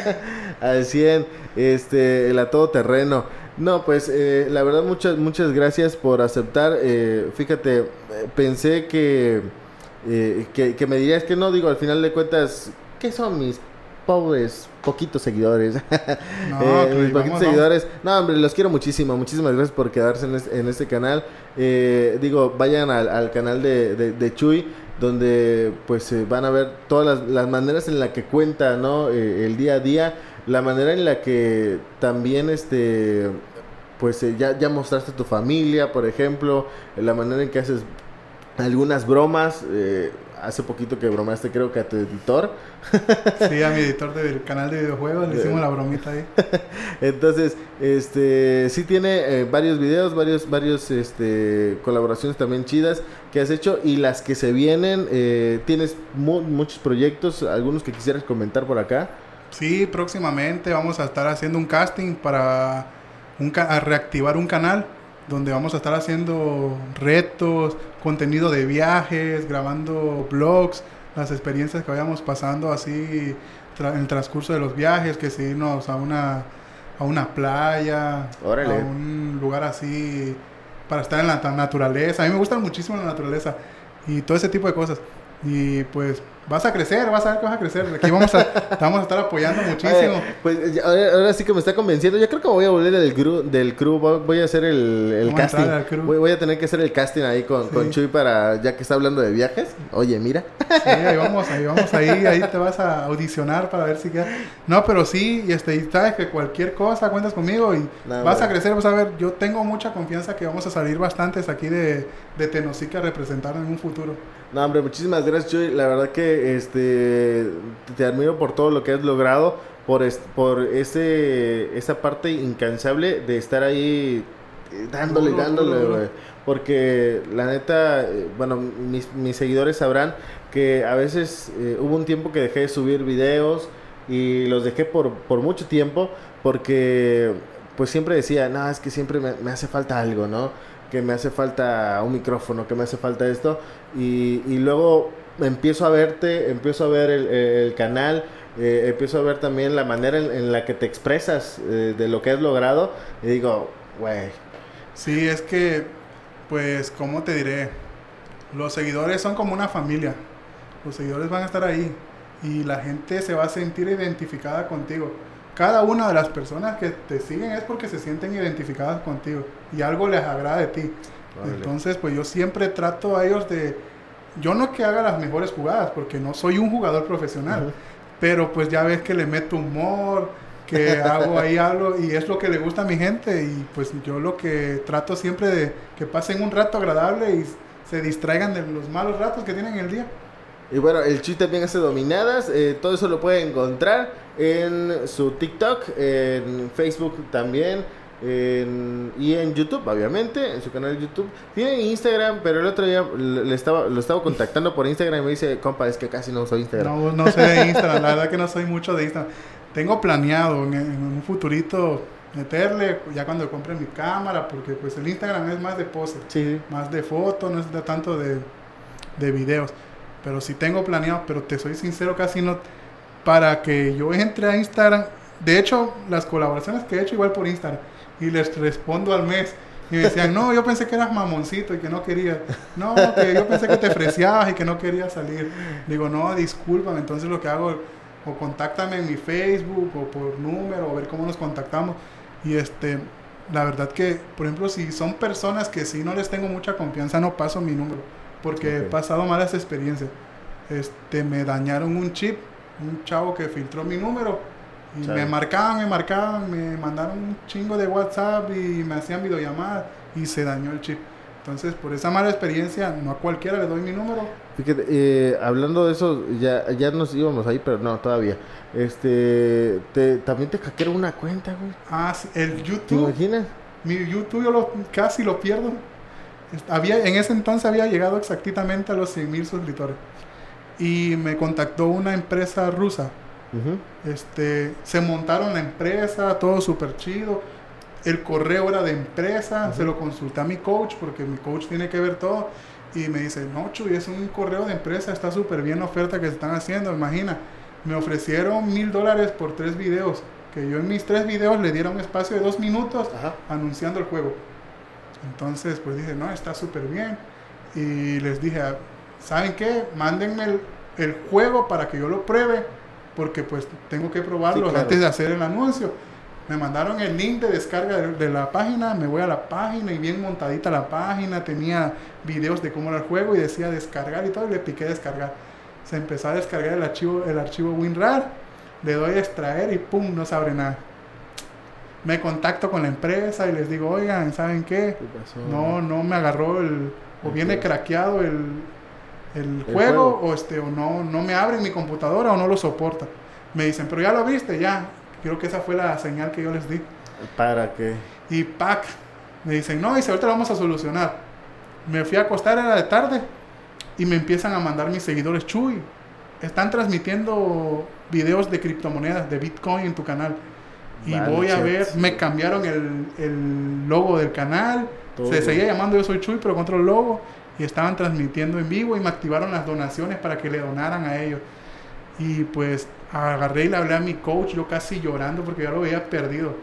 al 100, este, el a todo terreno. No, pues eh, la verdad muchas muchas gracias por aceptar. Eh, fíjate, eh, pensé que, eh, que que me dirías que no, digo, al final de cuentas, ¿qué son mis pobres poquitos seguidores? No, Eh, mis poquitos seguidores. No, hombre, los quiero muchísimo. Muchísimas gracias por quedarse en este, en este canal. Eh, digo, vayan al, al canal de, de, de Chuy, donde pues van a ver todas las, las maneras en la que cuenta, ¿no? Eh, el día a día, la manera en la que también este pues eh, ya, ya mostraste tu familia, por ejemplo, la manera en que haces algunas bromas, eh, hace poquito que bromeaste creo que a tu editor. sí, a mi editor del canal de videojuegos le hicimos la bromita ahí. Entonces, este, sí tiene eh, varios videos, varios, varios, este, colaboraciones también chidas que has hecho y las que se vienen, eh, tienes muchos proyectos, algunos que quisieras comentar por acá. Sí, próximamente vamos a estar haciendo un casting para un reactivar un canal donde vamos a estar haciendo retos, contenido de viajes, grabando blogs, las experiencias que vayamos pasando así en el transcurso de los viajes, que si irnos a una, a una playa, a un lugar así para estar en la naturaleza. A mí me gusta muchísimo la naturaleza y todo ese tipo de cosas. Y pues vas a crecer, vas a ver que vas a crecer. Aquí vamos a, vamos a estar apoyando muchísimo. pues ahora, sí que me está convenciendo. Yo creo que voy a volver del crew, del crew voy a hacer el, el casting. Voy, voy, a tener que hacer el casting ahí con, con, Chuy para, ya que está hablando de viajes. Oye, mira. Sí, ahí vamos, ahí vamos, ahí, ahí te vas a audicionar para ver si queda. No, pero sí, y este, y sabes que cualquier cosa cuentas conmigo y vas a crecer, vas a ver. Yo tengo mucha confianza que vamos a salir bastantes aquí de, de Tenosica a representar en un futuro. No, hombre, muchísimas gracias, Chuy. La verdad que este te admiro por todo lo que has logrado, por, por ese, esa parte incansable de estar ahí eh, dándole, dándole, Porque la neta, eh, bueno, mis, mis, seguidores sabrán que a veces eh, hubo un tiempo que dejé de subir videos y los dejé por, por mucho tiempo porque pues siempre decía, no, es que siempre me, me hace falta algo, ¿no? Que me hace falta un micrófono, que me hace falta esto. Y, y luego empiezo a verte, empiezo a ver el, canal, eh, empiezo a ver también la manera en, la que te expresas eh, de lo que has logrado. Y digo, güey. Sí, es que, pues, ¿cómo te diré? Los seguidores son como una familia. Los seguidores van a estar ahí. Y la gente se va a sentir identificada contigo cada una de las personas que te siguen es porque se sienten identificadas contigo y algo les agrada de ti. Entonces, pues yo siempre trato a ellos de, yo no que haga las mejores jugadas, porque no soy un jugador profesional, pero pues ya ves que le meto humor, que hago ahí algo y es lo que le gusta a mi gente y pues yo lo que trato siempre de que pasen un rato agradable y se distraigan de los malos ratos que tienen en el día. Y bueno, el chiste también hace dominadas. Eh, todo eso lo pueden encontrar en su TikTok, en Facebook también. y en YouTube, obviamente, en su canal de YouTube. Tiene Instagram, pero el otro día le estaba, lo estaba contactando por Instagram y me dice, compa, es que casi no uso Instagram. No, no soy de Instagram, la verdad que no soy mucho de Instagram. Tengo planeado en, un futurito meterle ya cuando compre mi cámara, porque pues el Instagram es más de pose, más de fotos, no es de tanto de, de videos. Pero sí tengo planeado, pero te soy sincero, casi no. Para que yo entre a Instagram. De hecho, las colaboraciones que he hecho igual por Instagram. Y les respondo al mes. Y me decían, no, yo pensé que eras mamoncito y que no querías. No, que yo pensé que te ofrecías y que no querías salir. Digo, no, discúlpame. Entonces lo que hago, o contáctame en mi Facebook, o por número, o ver cómo nos contactamos. Y este, la verdad que, por ejemplo, si son personas que sí no les tengo mucha confianza, no paso mi número porque he pasado malas experiencias. Este, me dañaron un chip, un chavo que filtró mi número y me marcaban, me marcaban, me mandaron un chingo de WhatsApp y me hacían videollamadas y se dañó el chip. Entonces, por esa mala experiencia, no a cualquiera le doy mi número. Fíjate, eh, hablando de eso, ya, ya nos íbamos ahí, pero no, todavía. Este, te, también te hackearon una cuenta, güey. Ah, el YouTube. ¿Te imaginas? Mi YouTube yo lo, casi lo pierdo. Había, en ese entonces había llegado exactamente a los 100.000 suscriptores. Y me contactó una empresa rusa. este, se montaron la empresa, todo súper chido. El correo era de empresa, se lo consulté a mi coach porque mi coach tiene que ver todo. Y me dice, no, Chuy, es un correo de empresa, está súper bien la oferta que se están haciendo. Imagina, me ofrecieron mil dólares por tres videos. Que yo en mis tres videos le diera un espacio de dos minutos anunciando el juego. Entonces, pues dije, no, está súper bien. Y les dije, ¿saben qué? Mándenme el, juego para que yo lo pruebe, porque pues tengo que probarlo antes de hacer el anuncio. Me mandaron el link de descarga de, la página, me voy a la página y bien montadita la página, tenía videos de cómo era el juego y decía descargar y todo, y le piqué descargar. Se empezó a descargar el archivo, el archivo WinRAR, le doy a extraer y pum, no se abre nada me contacto con la empresa y les digo, oigan, ¿saben qué? No, no me agarró el, o viene craqueado el, el, El juego, juego. o este o no no me abre mi computadora o no lo soporta. Me dicen, "Pero ya lo viste, ya." Creo que esa fue la señal que yo les di. ¿Para qué? Y pack, me dicen, no, dice, ahorita lo vamos a solucionar. Me fui a acostar, era de tarde, y me empiezan a mandar mis seguidores, Chuy, están transmitiendo videos de criptomonedas, de Bitcoin en tu canal. Y Vale, voy a ver, me cambiaron el, el logo del canal, Todo. se seguía llamando Yo Soy Chuy, pero con otro logo, y estaban transmitiendo en vivo y me activaron las donaciones para que le donaran a ellos. Y pues agarré y le hablé a mi coach, yo casi llorando porque ya lo había perdido.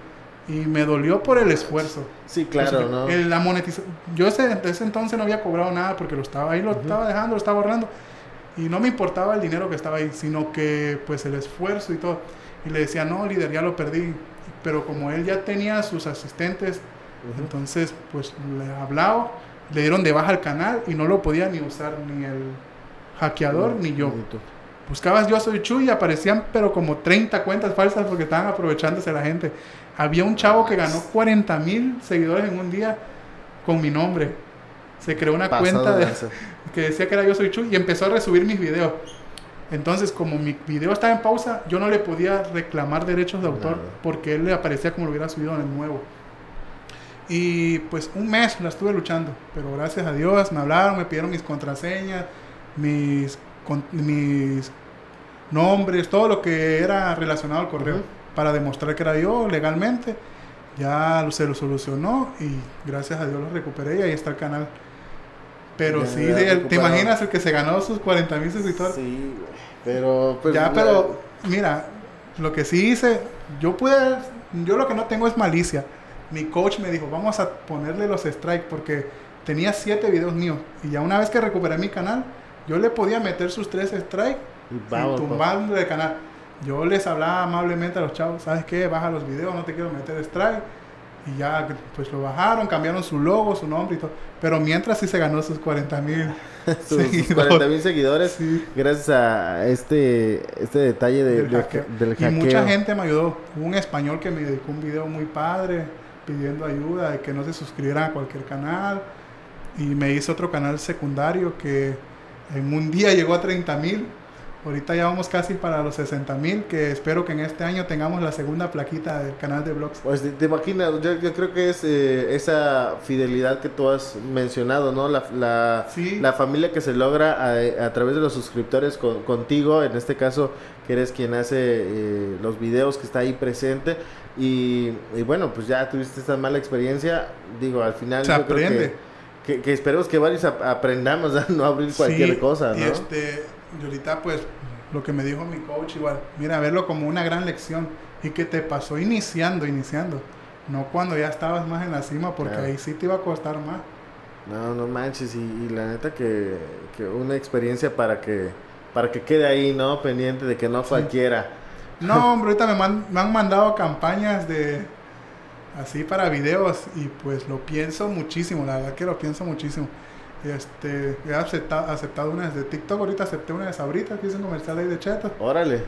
Y me dolió por el esfuerzo. Sí, claro, ¿no? el- la Yo ese, ese entonces no había cobrado nada porque lo estaba ahí, lo estaba dejando, lo estaba ahorrando. Y no me importaba el dinero que estaba ahí, sino que pues el esfuerzo y todo. Y le decía, no, líder, ya lo perdí. Pero como él ya tenía sus asistentes, entonces pues le hablaba, le dieron de baja el canal y no lo podía ni usar ni el hackeador ni yo. Buscabas Yo Soy Chuy y aparecían pero como 30 cuentas falsas porque estaban aprovechándose la gente. Había un chavo que ganó 40 mil seguidores en un día con mi nombre. Se creó una Pasado cuenta de que decía que era Yo Soy Chuy y empezó a resubir mis videos. Entonces, como mi video estaba en pausa, yo no le podía reclamar derechos de autor porque él le aparecía como lo hubiera subido en el nuevo. Y pues un mes la estuve luchando, pero gracias a Dios me hablaron, me pidieron mis contraseñas, mis, con- mis nombres, todo lo que era relacionado al correo, para demostrar que era yo legalmente. Ya se lo solucionó y gracias a Dios lo recuperé y ahí está el canal. Pero Ya, sí, ¿te imaginas el que se ganó sus 40 mil suscriptores? Sí. Pero, pues. ya, pero mira, lo que sí hice, yo pude, yo lo que no tengo es malicia. Mi coach me dijo, vamos a ponerle los strikes porque tenía siete videos míos y ya una vez que recuperé mi canal, yo le podía meter sus tres strikes Y y vamos, pues. tumbarle el canal. Yo les hablaba amablemente a los chavos, ¿sabes qué? Baja los videos, no te quiero meter strike. Y ya, pues lo bajaron, cambiaron su logo, su nombre y todo. Pero mientras sí se ganó sus 40 mil. sus 40 mil seguidores. Gracias a este, este detalle de- del de- hackeo. Y mucha gente me ayudó. Hubo un español que me dedicó un video muy padre pidiendo ayuda de que no se suscribieran a cualquier canal. Y me hizo otro canal secundario que en un día llegó a 30 mil. Ahorita ya vamos casi para los 60 mil, que espero que en este año tengamos la segunda plaquita del canal de blogs. Pues te, te imaginas, yo, yo creo que es eh, esa fidelidad que tú has mencionado, ¿no? La, la, Sí. la familia que se logra a, a través de los suscriptores con- contigo, en este caso que eres quien hace eh, los videos, que está ahí presente. Y, y bueno, pues ya tuviste esta mala experiencia, digo, al final Se yo creo aprende. que, que, que esperemos que varios ap- aprendamos a no abrir cualquier Sí, cosa, Y ¿no? este, y ahorita pues lo que me dijo mi coach igual, mira, verlo como una gran lección y que te pasó iniciando, iniciando, no cuando ya estabas más en la cima, porque Claro. ahí sí te iba a costar más. No, no manches, y, y la neta que, que una experiencia para que para que quede ahí, ¿no? Pendiente de que no cualquiera. No, hombre, ahorita me, man- me han mandado campañas de así para videos y pues lo pienso muchísimo, la verdad que lo pienso muchísimo. Este, he aceptado, aceptado unas de TikTok, ahorita acepté una de Sabrita que hizo un comercial ahí de Cheto. Órale.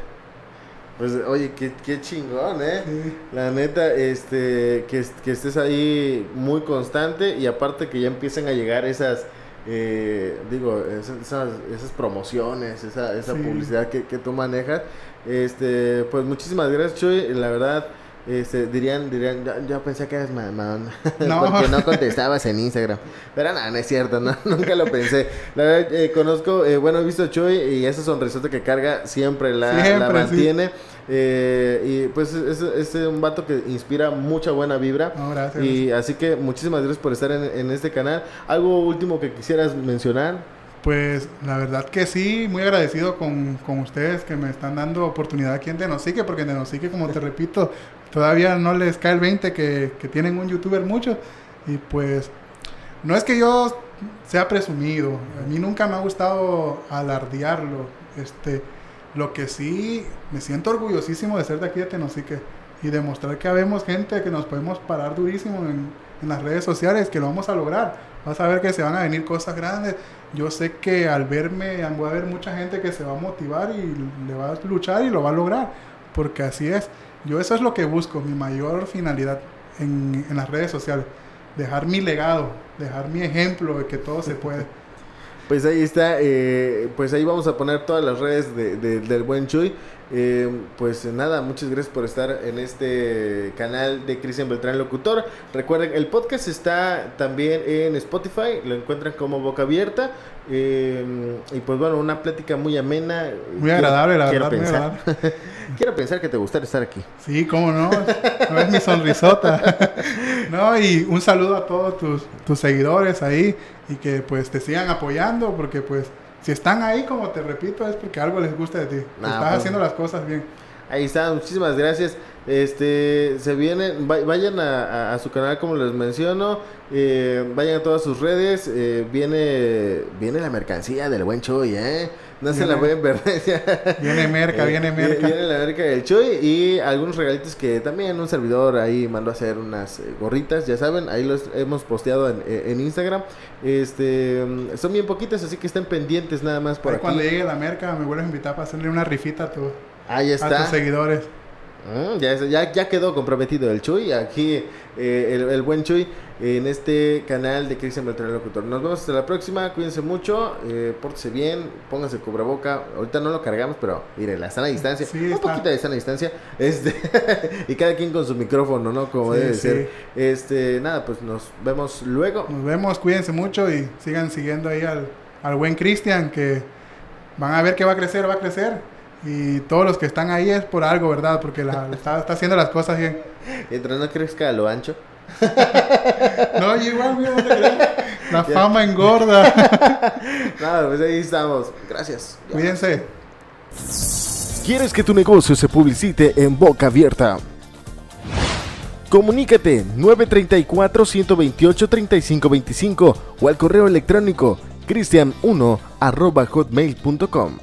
Pues oye, qué, qué chingón, ¿eh? Sí. La neta, este, que, que estés ahí muy constante y aparte que ya empiecen a llegar esas, eh, digo, esas, esas, esas promociones, esa, esa Sí. publicidad que, que tú manejas. Este, pues muchísimas gracias, Chuy. La verdad, este, dirían, dirían, ya, ya pensé que eras mamón. No. Porque no contestabas en Instagram. Pero nada, no es cierto, no, nunca lo pensé. La verdad, eh, conozco, eh, bueno, he visto a Chuy y esa sonrisota que carga siempre la, la Siempre, sí. mantiene. Eh, y pues es, es un vato que inspira mucha buena vibra. No, gracias. Y así que muchísimas gracias por estar en, en este canal. ¿Algo último que quisieras mencionar? Pues la verdad que sí, muy agradecido con, con ustedes que me están dando oportunidad aquí en Tenosique, porque en Tenosique, como te repito, todavía no les cae el 20 que, que tienen un youtuber mucho. Y pues, no es que yo sea presumido, a mí nunca me ha gustado alardearlo. Este, lo que sí, me siento orgullosísimo de ser de aquí de Tenosique y demostrar que habemos gente que nos podemos parar durísimo en, en las redes sociales, que lo vamos a lograr. Vas a ver que se van a venir cosas grandes. Yo sé que al verme va a haber mucha gente que se va a motivar y le va a luchar y lo va a lograr, porque así es. Yo eso es lo que busco, mi mayor finalidad en, en las redes sociales. Dejar mi legado, dejar mi ejemplo de que todo se puede. Pues ahí está, eh, pues ahí vamos a poner todas las redes de, de- del buen Chuy. Eh, pues nada, muchas gracias por estar en este canal de Cristian Beltrán Locutor. Recuerden, el podcast está también en Spotify, lo encuentran como Boca Abierta. Eh, y pues bueno, una plática muy amena. Muy agradable, la quiero verdad, muy Pensar, agradable. quiero pensar que te gustaría estar aquí. Sí, cómo no. No es mi sonrisota. No, y un saludo a todos tus, tus seguidores ahí y que pues te sigan apoyando porque pues si están ahí, como te repito, es porque algo les gusta de ti. Nah, Estás pues- haciendo las cosas bien. Ahí está, muchísimas gracias. Este, se vienen, va- vayan a, a- a su canal como les menciono, eh, vayan a todas sus redes, eh, viene, viene la mercancía del buen Chuy, ¿eh? No se la pueden perder. Viene merca, Eh, viene merca. Viene la merca del Chuy y algunos regalitos que también un servidor ahí mandó a hacer unas eh, gorritas, ya saben, ahí los hemos posteado en, eh, en Instagram. Este, mm, son bien poquitas, así que estén pendientes nada más por Ahí aquí. cuando llegue la merca me vuelves a invitar para hacerle una rifita a, tu- Ahí a tus seguidores. Mm, ya, ya, ya quedó comprometido el Chuy, aquí eh, el, el buen Chuy en este canal de Cristian Beltrán Locutor. Nos vemos hasta la próxima, cuídense mucho, eh, pórtese bien, pónganse el cubreboca. Ahorita no lo cargamos, pero miren, la sana distancia, Sí, un está. poquito de sana distancia, este y cada quien con su micrófono, ¿no? Como Sí, debe sí. ser. Este, nada, pues nos vemos luego. Nos vemos, cuídense mucho y sigan siguiendo ahí al, al buen Cristian que van a ver que va a crecer, va a crecer. Y todos los que están ahí es por algo, ¿verdad? Porque la- está, está haciendo las cosas bien. Mientras no crezca a lo ancho. No, yo igual, mira, no. La fama engorda. Nada, pues ahí estamos. Gracias. Cuídense. ¿Quieres que tu negocio se publicite en boca abierta? Comunícate 934-128-3525 o al correo electrónico cristian1 hotmail.com.